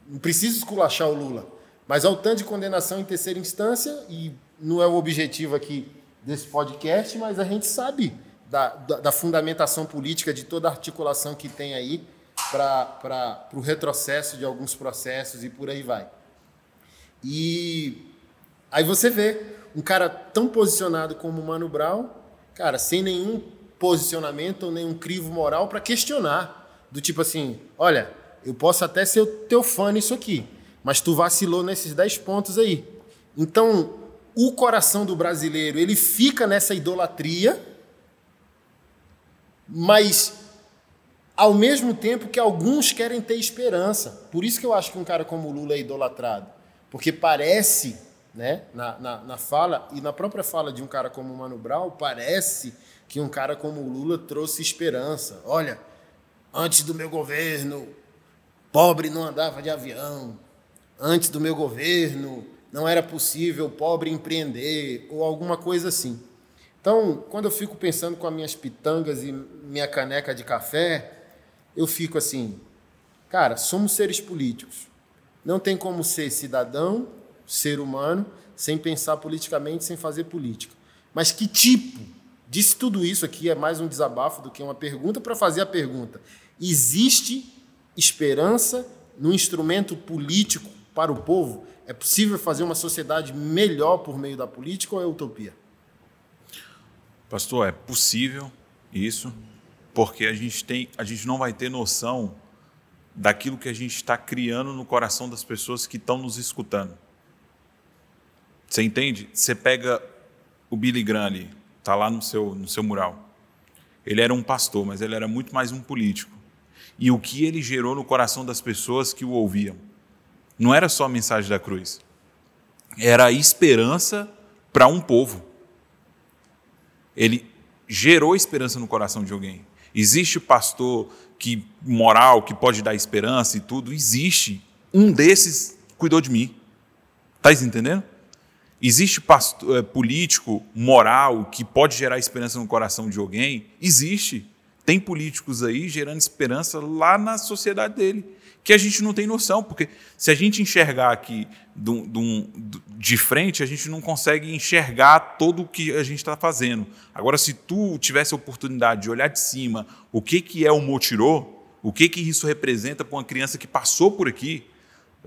não precisa esculachar o Lula, mas ao tanto de condenação em terceira instância, e não é o objetivo aqui desse podcast, mas a gente sabe da, da, da fundamentação política de toda a articulação que tem aí para o retrocesso de alguns processos e por aí vai. E aí você vê um cara tão posicionado como o Mano Brown, cara, sem nenhum posicionamento ou nenhum crivo moral para questionar. Do tipo assim, olha, eu posso até ser o teu fã nisso aqui, mas tu vacilou nesses 10 pontos aí. Então, o coração do brasileiro, ele fica nessa idolatria, mas ao mesmo tempo que alguns querem ter esperança. Por isso que eu acho que um cara como Lula é idolatrado. Porque parece, né, na, na, na fala, e na própria fala de um cara como Mano Brown, parece que um cara como Lula trouxe esperança. Olha, antes do meu governo, pobre não andava de avião. Antes do meu governo, não era possível pobre empreender, ou alguma coisa assim. Então, quando eu fico pensando com as minhas pitangas e minha caneca de café, eu fico assim, cara, somos seres políticos. Não tem como ser cidadão, ser humano, sem pensar politicamente, sem fazer política. Mas que tipo? Disse tudo isso aqui é mais um desabafo do que uma pergunta para fazer a pergunta. Existe esperança no instrumento político para o povo? É possível fazer uma sociedade melhor por meio da política ou é utopia? Pastor, é possível isso, porque a gente tem, a gente não vai ter noção daquilo que a gente está criando no coração das pessoas que estão nos escutando. Você entende? Você pega o Billy Graham ali, está lá no seu, no seu mural. Ele era um pastor, mas ele era muito mais um político. E o que ele gerou no coração das pessoas que o ouviam? Não era só a mensagem da cruz, era a esperança para um povo. Ele gerou esperança no coração de alguém. Existe pastor que moral que pode dar esperança e tudo, existe. Um desses cuidou de mim. Tá entendendo? Existe é, político moral que pode gerar esperança no coração de alguém? Existe. Tem políticos aí gerando esperança lá na sociedade dele, que a gente não tem noção, porque se a gente enxergar aqui de frente, a gente não consegue enxergar todo o que a gente está fazendo. Agora, se tu tivesse a oportunidade de olhar de cima o que, que é o Motirô, o que, que isso representa para uma criança que passou por aqui,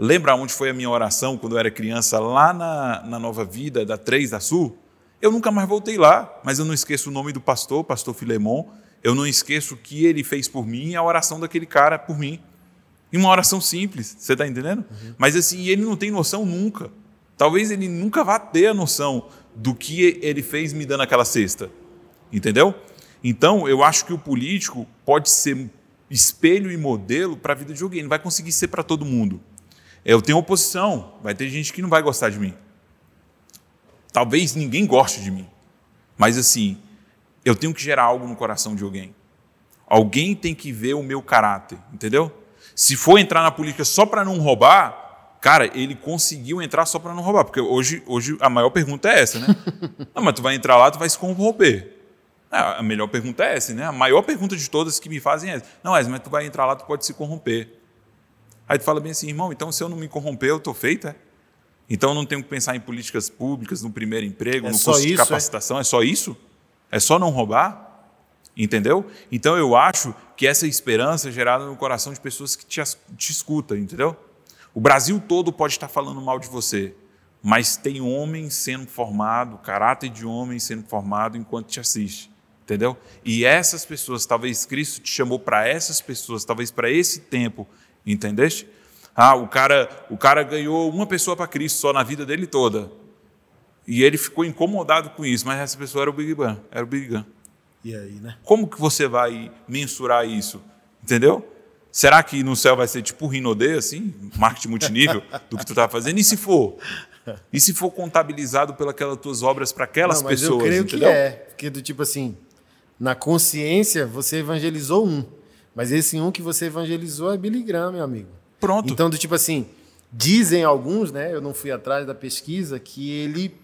lembra onde foi a minha oração quando eu era criança, lá na, na Nova Vida, da 3 da Sul? Eu nunca mais voltei lá, mas eu não esqueço o nome do pastor, pastor Filemon, eu não esqueço o que ele fez por mim e a oração daquele cara por mim. E uma oração simples, você está entendendo? Uhum. Mas assim, ele não tem noção nunca. Talvez ele nunca vá ter a noção do que ele fez me dando aquela cesta. Entendeu? Então, eu acho que o político pode ser espelho e modelo para a vida de alguém. Não vai conseguir ser para todo mundo. Eu tenho oposição. Vai ter gente que não vai gostar de mim. Talvez ninguém goste de mim. Mas assim, eu tenho que gerar algo no coração de alguém. Alguém tem que ver o meu caráter, entendeu? Se for entrar na política só para não roubar, cara, ele conseguiu entrar só para não roubar, porque hoje, hoje a maior pergunta é essa, né? não, mas tu vai entrar lá, tu vai se corromper. É, a melhor pergunta é essa, né? A maior pergunta de todas que me fazem é essa. Não, mas tu vai entrar lá, tu pode se corromper. Aí tu fala bem assim, irmão, então se eu não me corromper, eu estou feito, é? Então eu não tenho que pensar em políticas públicas, no primeiro emprego, é no curso de é? capacitação, é? é só isso? É só não roubar? Entendeu? Então eu acho que essa esperança é gerada no coração de pessoas que te, te escutam, entendeu? O Brasil todo pode estar falando mal de você, mas tem homem sendo formado, caráter de homem sendo formado enquanto te assiste, entendeu? E essas pessoas, talvez Cristo te chamou para essas pessoas, talvez para esse tempo, entendeste? Ah, o cara, o cara ganhou uma pessoa para Cristo só na vida dele toda. E ele ficou incomodado com isso, mas essa pessoa era o Big Bang, era o Big Bang. E aí, né? Como que você vai mensurar isso? Entendeu? Será que no céu vai ser tipo Rinodê, assim, marketing multinível, do que tu está fazendo? E se for? E se for contabilizado pelas tuas obras para aquelas Não, mas pessoas? Eu creio entendeu? que é. Porque do tipo assim, na consciência você evangelizou um. Mas esse um que você evangelizou é Billy Graham, meu amigo. Pronto. Então, do tipo assim, dizem alguns, né? Eu não fui atrás da pesquisa, que ele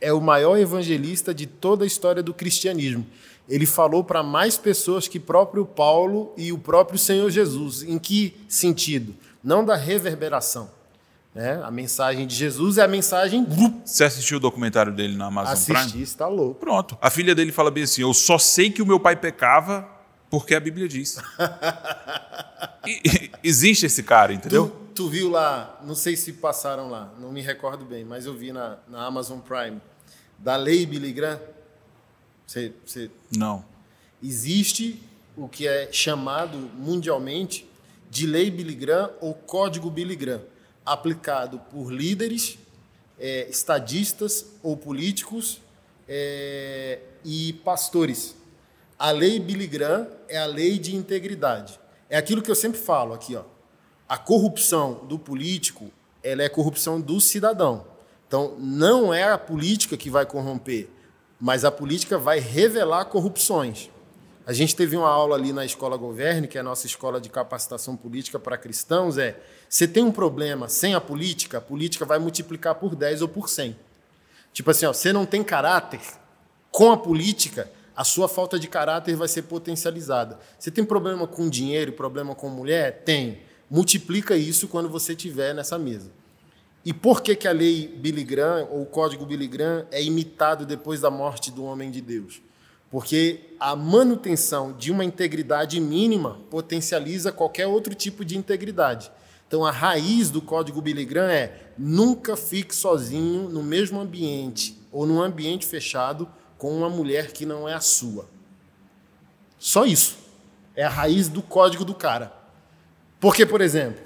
é o maior evangelista de toda a história do cristianismo ele falou para mais pessoas que próprio Paulo e o próprio Senhor Jesus. Em que sentido? Não da reverberação. Né? A mensagem de Jesus é a mensagem. Você assistiu o documentário dele na Amazon Assisti, Prime? Assisti, está louco. Pronto. A filha dele fala bem assim: Eu só sei que o meu pai pecava porque a Bíblia diz. e, existe esse cara, entendeu? Tu, tu, viu lá, não sei se passaram lá, não me recordo bem, mas eu vi na, na Amazon Prime, da Lei Billy Graham. Você, você... Não. Existe o que é chamado mundialmente de lei Billy Graham ou código Billy Graham, aplicado por líderes, é, estadistas ou políticos é, e pastores. A lei Billy Graham é a lei de integridade. É aquilo que eu sempre falo aqui, ó. A corrupção do político, ela é corrupção do cidadão. Então, não é a política que vai corromper, mas a política vai revelar corrupções. A gente teve uma aula ali na Escola Governe, que é a nossa escola de capacitação política para cristãos, é, você tem um problema sem a política, a política vai multiplicar por 10 ou por 100. Tipo assim, ó, você não tem caráter, com a política, a sua falta de caráter vai ser potencializada. Você tem problema com dinheiro, problema com mulher? Tem. Multiplica isso quando você estiver nessa mesa. E por que, que a lei Billy Graham, ou o código Billy Graham, é imitado depois da morte do homem de Deus? Porque a manutenção de uma integridade mínima potencializa qualquer outro tipo de integridade. Então, a raiz do código Billy Graham é nunca fique sozinho no mesmo ambiente ou num ambiente fechado com uma mulher que não é a sua. Só isso. É a raiz do código do cara. Porque, por exemplo,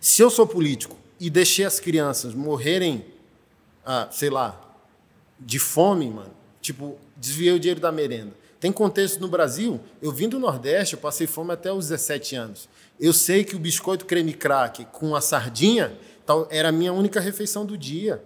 se eu sou político e deixei as crianças morrerem, ah, sei lá, de fome, mano, tipo, desviei o dinheiro da merenda. Tem contexto no Brasil, eu vim do Nordeste, eu passei fome até os 17 anos. Eu sei que o biscoito creme crack com a sardinha tal, era a minha única refeição do dia.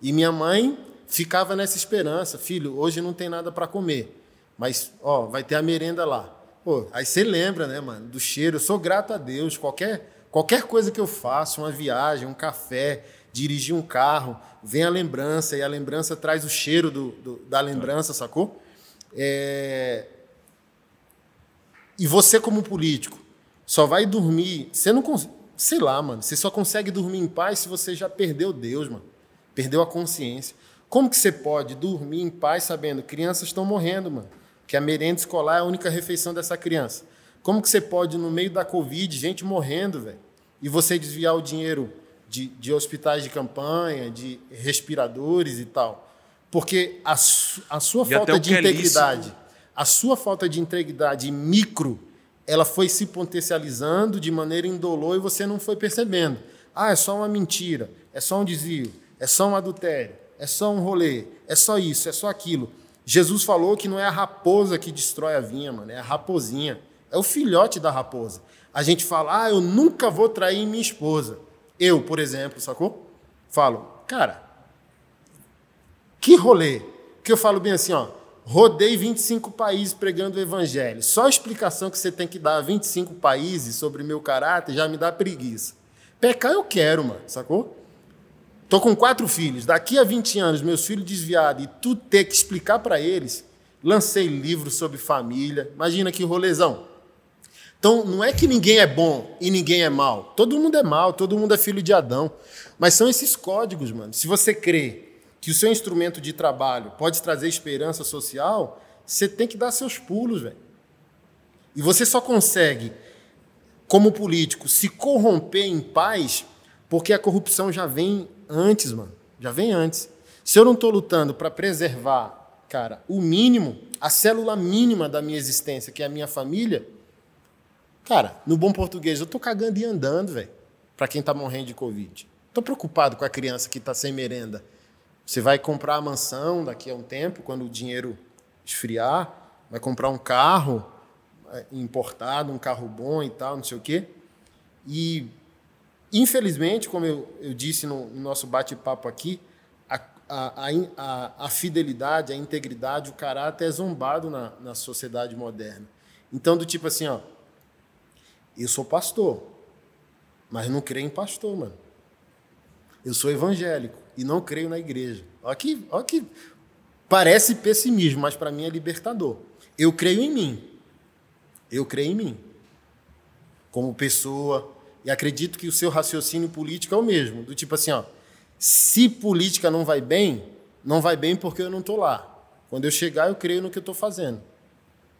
E minha mãe ficava nessa esperança, filho, hoje não tem nada para comer, mas ó, vai ter a merenda lá. Pô, aí você lembra, né, mano, do cheiro. Eu sou grato a Deus, qualquer Qualquer coisa que eu faça, uma viagem, um café, dirigir um carro, vem a lembrança e a lembrança traz o cheiro do, do da lembrança, sacou? É... E você, como político, só vai dormir. Você não consegue. Sei lá, mano. Você só consegue dormir em paz se você já perdeu Deus, mano. Perdeu a consciência. Como que você pode dormir em paz sabendo que crianças estão morrendo, mano? Que a merenda escolar é a única refeição dessa criança. Como que você pode, no meio da Covid, gente morrendo, velho, e você desviar o dinheiro de, de hospitais de campanha, de respiradores e tal? Porque a, a sua e falta de é integridade, a sua falta de integridade micro, ela foi se potencializando de maneira indolor e você não foi percebendo. Ah, é só uma mentira, é só um desvio, é só um adultério, é só um rolê, é só isso, é só aquilo. Jesus falou que não é a raposa que destrói a vinha, mano, é a raposinha. É o filhote da raposa. A gente fala, ah, eu nunca vou trair minha esposa. Eu, por exemplo, sacou? Falo, cara, que rolê. Que eu falo bem assim, ó, rodei 25 países pregando o evangelho. Só a explicação que você tem que dar a 25 países sobre meu caráter já me dá preguiça. Pecar eu quero, mano, sacou? Tô com quatro filhos. Daqui a 20 anos, meus filhos desviados e tu ter que explicar para eles. Lancei livros sobre família. Imagina que rolezão. Então, não é que ninguém é bom e ninguém é mal. Todo mundo é mal, todo mundo é filho de Adão. Mas são esses códigos, mano. Se você crê que o seu instrumento de trabalho pode trazer esperança social, você tem que dar seus pulos, velho. E você só consegue, como político, se corromper em paz porque a corrupção já vem antes, mano. Já vem antes. Se eu não estou lutando para preservar, cara, o mínimo, a célula mínima da minha existência, que é a minha família, Cara, no bom português, eu tô cagando e andando, velho, para quem tá morrendo de Covid. Tô preocupado com a criança que tá sem merenda. Você vai comprar a mansão daqui a um tempo, quando o dinheiro esfriar, vai comprar um carro é, importado, um carro bom e tal, não sei o quê. E, infelizmente, como eu, eu disse no, no nosso bate-papo aqui, a, a, a, a, fidelidade, a integridade, o caráter é zombado na, na sociedade moderna. Então, do tipo assim, ó, eu sou pastor, mas não creio em pastor, mano. Eu sou evangélico e não creio na igreja. Olha que, olha que parece pessimismo, mas para mim é libertador. Eu creio em mim. Eu creio em mim. Como pessoa. E acredito que o seu raciocínio político é o mesmo. Do tipo assim, ó. Se política não vai bem, não vai bem porque eu não estou lá. Quando eu chegar, eu creio no que eu estou fazendo.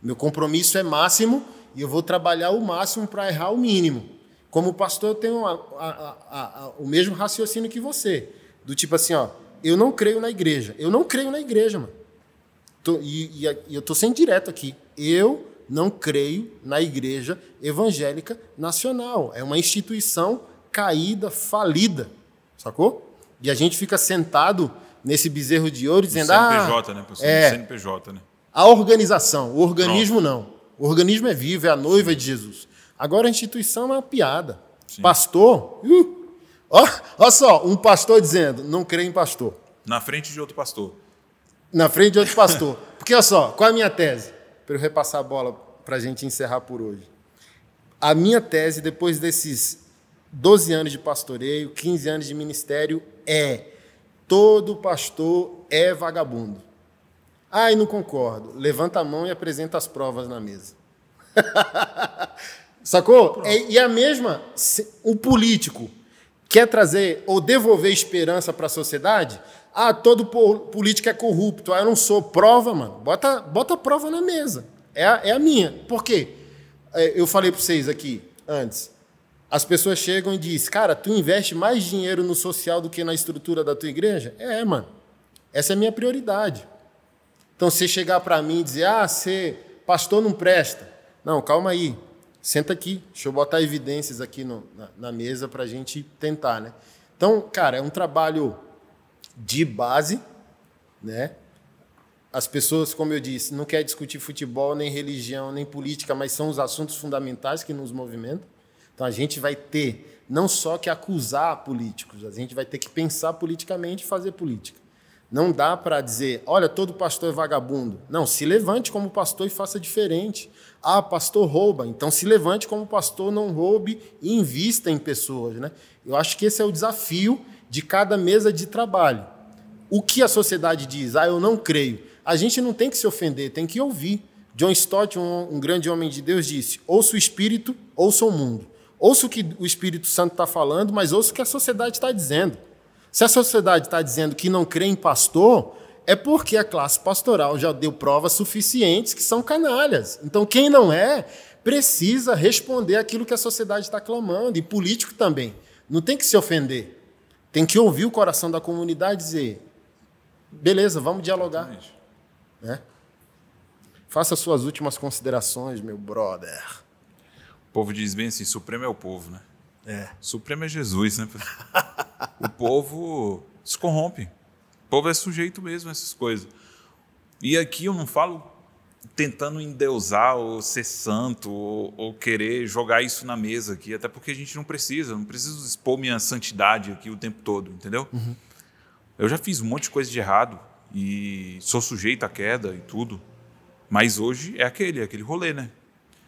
Meu compromisso é máximo e eu vou trabalhar o máximo para errar o mínimo. Como pastor, eu tenho a, a, a, o mesmo raciocínio que você. Do tipo assim, ó, eu não creio na igreja. Eu não creio na igreja, mano. Tô, e, e, e eu estou sendo direto aqui. Eu não creio na Igreja Evangélica Nacional. É uma instituição caída, falida, sacou? E a gente fica sentado nesse bezerro de ouro dizendo, CNPJ, ah, né? É, CNPJ, né? A organização, o organismo Pronto. não. O organismo é vivo, é a noiva de Jesus. Agora a instituição é uma piada. Sim. Pastor, uh, ó, ó só, um pastor dizendo, não crê em pastor. Na frente de outro pastor. Na frente de outro pastor. Porque olha só, qual é a minha tese? Para eu repassar a bola para a gente encerrar por hoje. A minha tese, depois desses 12 anos de pastoreio, 15 anos de ministério, é todo pastor é vagabundo. Ai, não concordo. Levanta a mão e apresenta as provas na mesa. Sacou? É, e a mesma, o político quer trazer ou devolver esperança para a sociedade, ah, todo político é corrupto. Ah, eu não sou. Prova, mano. Bota, bota a prova na mesa. É a, é a minha. Por quê? É, eu falei para vocês aqui antes. As pessoas chegam e dizem, cara, tu investe mais dinheiro no social do que na estrutura da tua igreja? É, mano. Essa é a minha prioridade. Então, você chegar para mim e dizer, ah, você, pastor não presta. Não, calma aí. Senta aqui. Deixa eu botar evidências aqui no, na, na mesa para a gente tentar, né? Então, cara, é um trabalho de base, né? As pessoas, como eu disse, não querem discutir futebol, nem religião, nem política, mas são os assuntos fundamentais que nos movimentam. Então a gente vai ter não só que acusar políticos, a gente vai ter que pensar politicamente e fazer política. Não dá para dizer, olha, todo pastor é vagabundo. Não, se levante como pastor e faça diferente. Ah, pastor rouba. Então se levante como pastor, não roube e invista em pessoas. Né? Eu acho que esse é o desafio de cada mesa de trabalho. O que a sociedade diz? Ah, eu não creio. A gente não tem que se ofender, tem que ouvir. John Stott, um, um grande homem de Deus, disse: ouça o Espírito, ouça o mundo. Ouça o que o Espírito Santo está falando, mas ouça o que a sociedade está dizendo. Se a sociedade está dizendo que não crê em pastor, é porque a classe pastoral já deu provas suficientes que são canalhas. Então, quem não é, precisa responder aquilo que a sociedade está clamando, e político também. Não tem que se ofender. Tem que ouvir o coração da comunidade e dizer: beleza, vamos dialogar. Né? Faça suas últimas considerações, meu brother. O povo diz bem assim: Supremo é o povo, né? É. Supremo é Jesus, né? o povo se corrompe. O povo é sujeito mesmo a essas coisas. E aqui eu não falo tentando endeusar ou ser santo ou, ou, querer jogar isso na mesa aqui, até porque a gente não precisa, não preciso expor minha santidade aqui o tempo todo, entendeu? Uhum. Eu já fiz um monte de coisa de errado e sou sujeito à queda e tudo, mas hoje é aquele, é aquele rolê, né?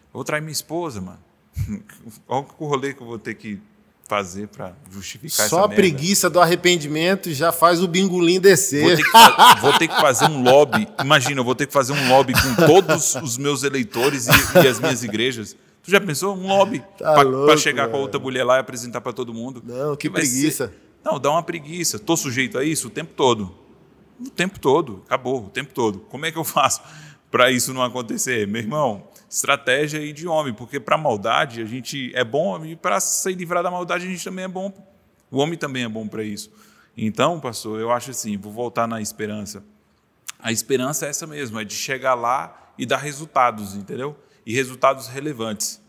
Eu vou trair minha esposa, mano. Qual o rolê que eu vou ter que fazer para justificar Só a preguiça do arrependimento já faz o bingolim descer. Vou ter, que, vou ter, que, fazer um lobby. Imagina, eu vou ter que fazer um lobby com todos os meus eleitores e, e as minhas igrejas. Tu já pensou? Um lobby tá para chegar com a outra mulher lá e apresentar para todo mundo. Não, que, preguiça. Ser... Não, dá uma preguiça. Tô sujeito a isso o tempo todo. O tempo todo. Acabou, o tempo todo. Como é que eu faço para isso não acontecer? Meu irmão, estratégia aí de homem, porque para maldade a gente é bom e para se livrar da maldade a gente também é bom. O homem também é bom para isso. Então, pastor, eu acho assim, vou voltar na esperança. A esperança é essa mesmo, é de chegar lá e dar resultados, entendeu? E resultados relevantes.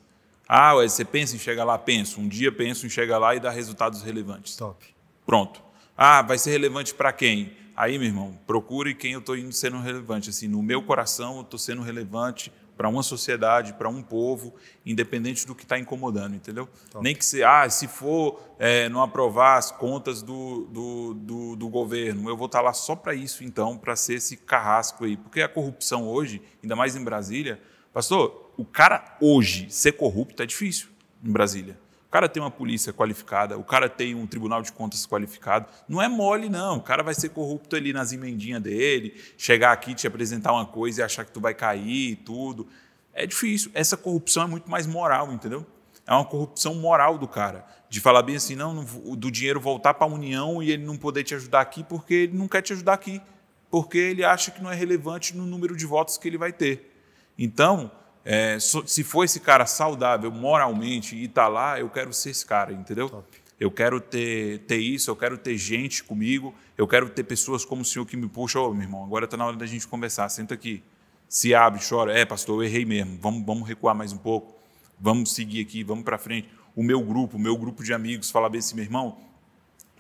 Ah, ué, você pensa em chegar lá? Penso. Um dia penso em chegar lá e dar resultados relevantes. Top. Pronto. Ah, vai ser relevante para quem? Aí, meu irmão, procure quem eu estou indo sendo relevante. Assim, no meu coração, eu estou sendo relevante para uma sociedade, para um povo, independente do que está incomodando, entendeu? Top. Nem que se, ah, se for é, não aprovar as contas do, do, do, do governo, eu vou estar tá lá só para isso, então, para ser esse carrasco aí. Porque a corrupção hoje, ainda mais em Brasília, pastor, o cara hoje ser corrupto é difícil em Brasília. Cara tem uma polícia qualificada, o cara tem um tribunal de contas qualificado. Não é mole, não. O cara vai ser corrupto ali nas emendinhas dele, chegar aqui, te apresentar uma coisa e achar que tu vai cair e tudo. É difícil. Essa corrupção é muito mais moral, entendeu? É uma corrupção moral do cara. De falar bem assim, não, do dinheiro voltar para a União e ele não poder te ajudar aqui porque ele não quer te ajudar aqui. Porque ele acha que não é relevante no número de votos que ele vai ter. Então, é, se for esse cara saudável moralmente e está lá, eu quero ser esse cara, entendeu? Top. Eu quero ter, ter isso, eu quero ter gente comigo, eu quero ter pessoas como o senhor que me puxa, ô oh, meu irmão, agora está na hora da gente conversar, senta aqui. se abre, chora. É, pastor, eu errei mesmo. Vamos, vamos recuar mais um pouco. Vamos seguir aqui, vamos para frente. O meu grupo, o meu grupo de amigos fala bem assim, meu irmão,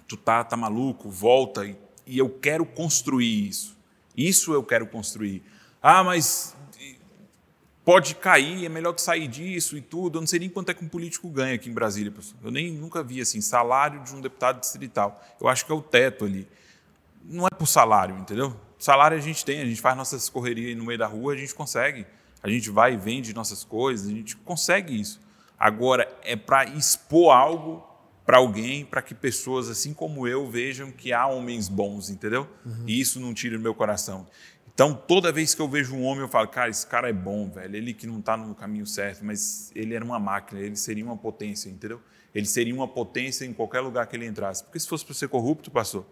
tu tá, tá maluco, volta. E, e eu quero construir isso. Isso eu quero construir. Ah, mas pode cair, é melhor que sair disso e tudo. Eu não sei nem quanto é que um político ganha aqui em Brasília, pessoal. Eu nem nunca vi assim, salário de um deputado distrital. Eu acho que é o teto ali. Não é por salário, entendeu? Salário a gente tem, a gente faz nossas correrias no meio da rua, a gente consegue. A gente vai e vende nossas coisas, a gente consegue isso. Agora, é para expor algo para alguém, para que pessoas assim como eu vejam que há homens bons, entendeu? Uhum. E isso não tira o meu coração. Então, toda vez que eu vejo um homem, eu falo, cara, esse cara é bom, velho. Ele que não está no caminho certo, mas ele era uma máquina, ele seria uma potência, entendeu? Ele seria uma potência em qualquer lugar que ele entrasse. Porque se fosse para ser corrupto, pastor,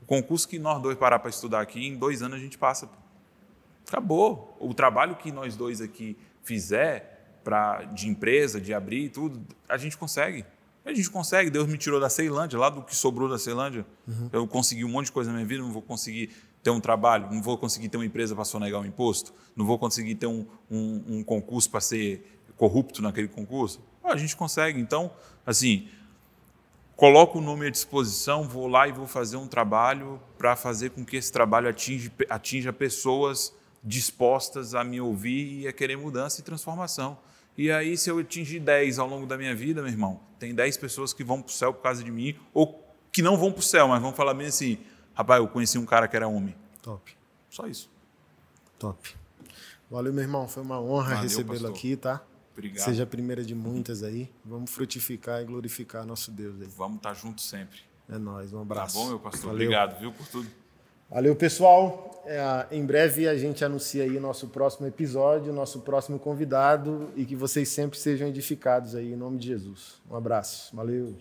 o concurso que nós dois parar para estudar aqui, em dois anos a gente passa. Acabou. O trabalho que nós dois aqui fizer pra, de empresa, de abrir tudo, a gente consegue. A gente consegue. Deus me tirou da Ceilândia, lá do que sobrou da Ceilândia. Uhum. Eu consegui um monte de coisa na minha vida, não vou conseguir ter um trabalho, não vou conseguir ter uma empresa para sonegar um imposto, não vou conseguir ter um, um, um concurso para ser corrupto naquele concurso. Ah, a gente consegue. Então, assim, coloco o nome à disposição, vou lá e vou fazer um trabalho para fazer com que esse trabalho atinja, atinja pessoas dispostas a me ouvir e a querer mudança e transformação. E aí, se eu atingir 10 ao longo da minha vida, meu irmão, tem 10 pessoas que vão para o céu por causa de mim, ou que não vão para o céu, mas vão falar bem assim: Rapaz, eu conheci um cara que era homem. Top. Só isso. Top. Valeu, meu irmão. Foi uma honra recebê-lo aqui, tá? Obrigado. Seja a primeira de muitas aí. Vamos frutificar e glorificar nosso Deus aí. Vamos estar tá juntos sempre. É nóis. Um abraço. Tá bom, meu pastor. Valeu. Obrigado, viu, por tudo. Valeu, pessoal. É, em breve a gente anuncia aí o nosso próximo episódio, nosso próximo convidado e que vocês sempre sejam edificados aí em nome de Jesus. Um abraço. Valeu.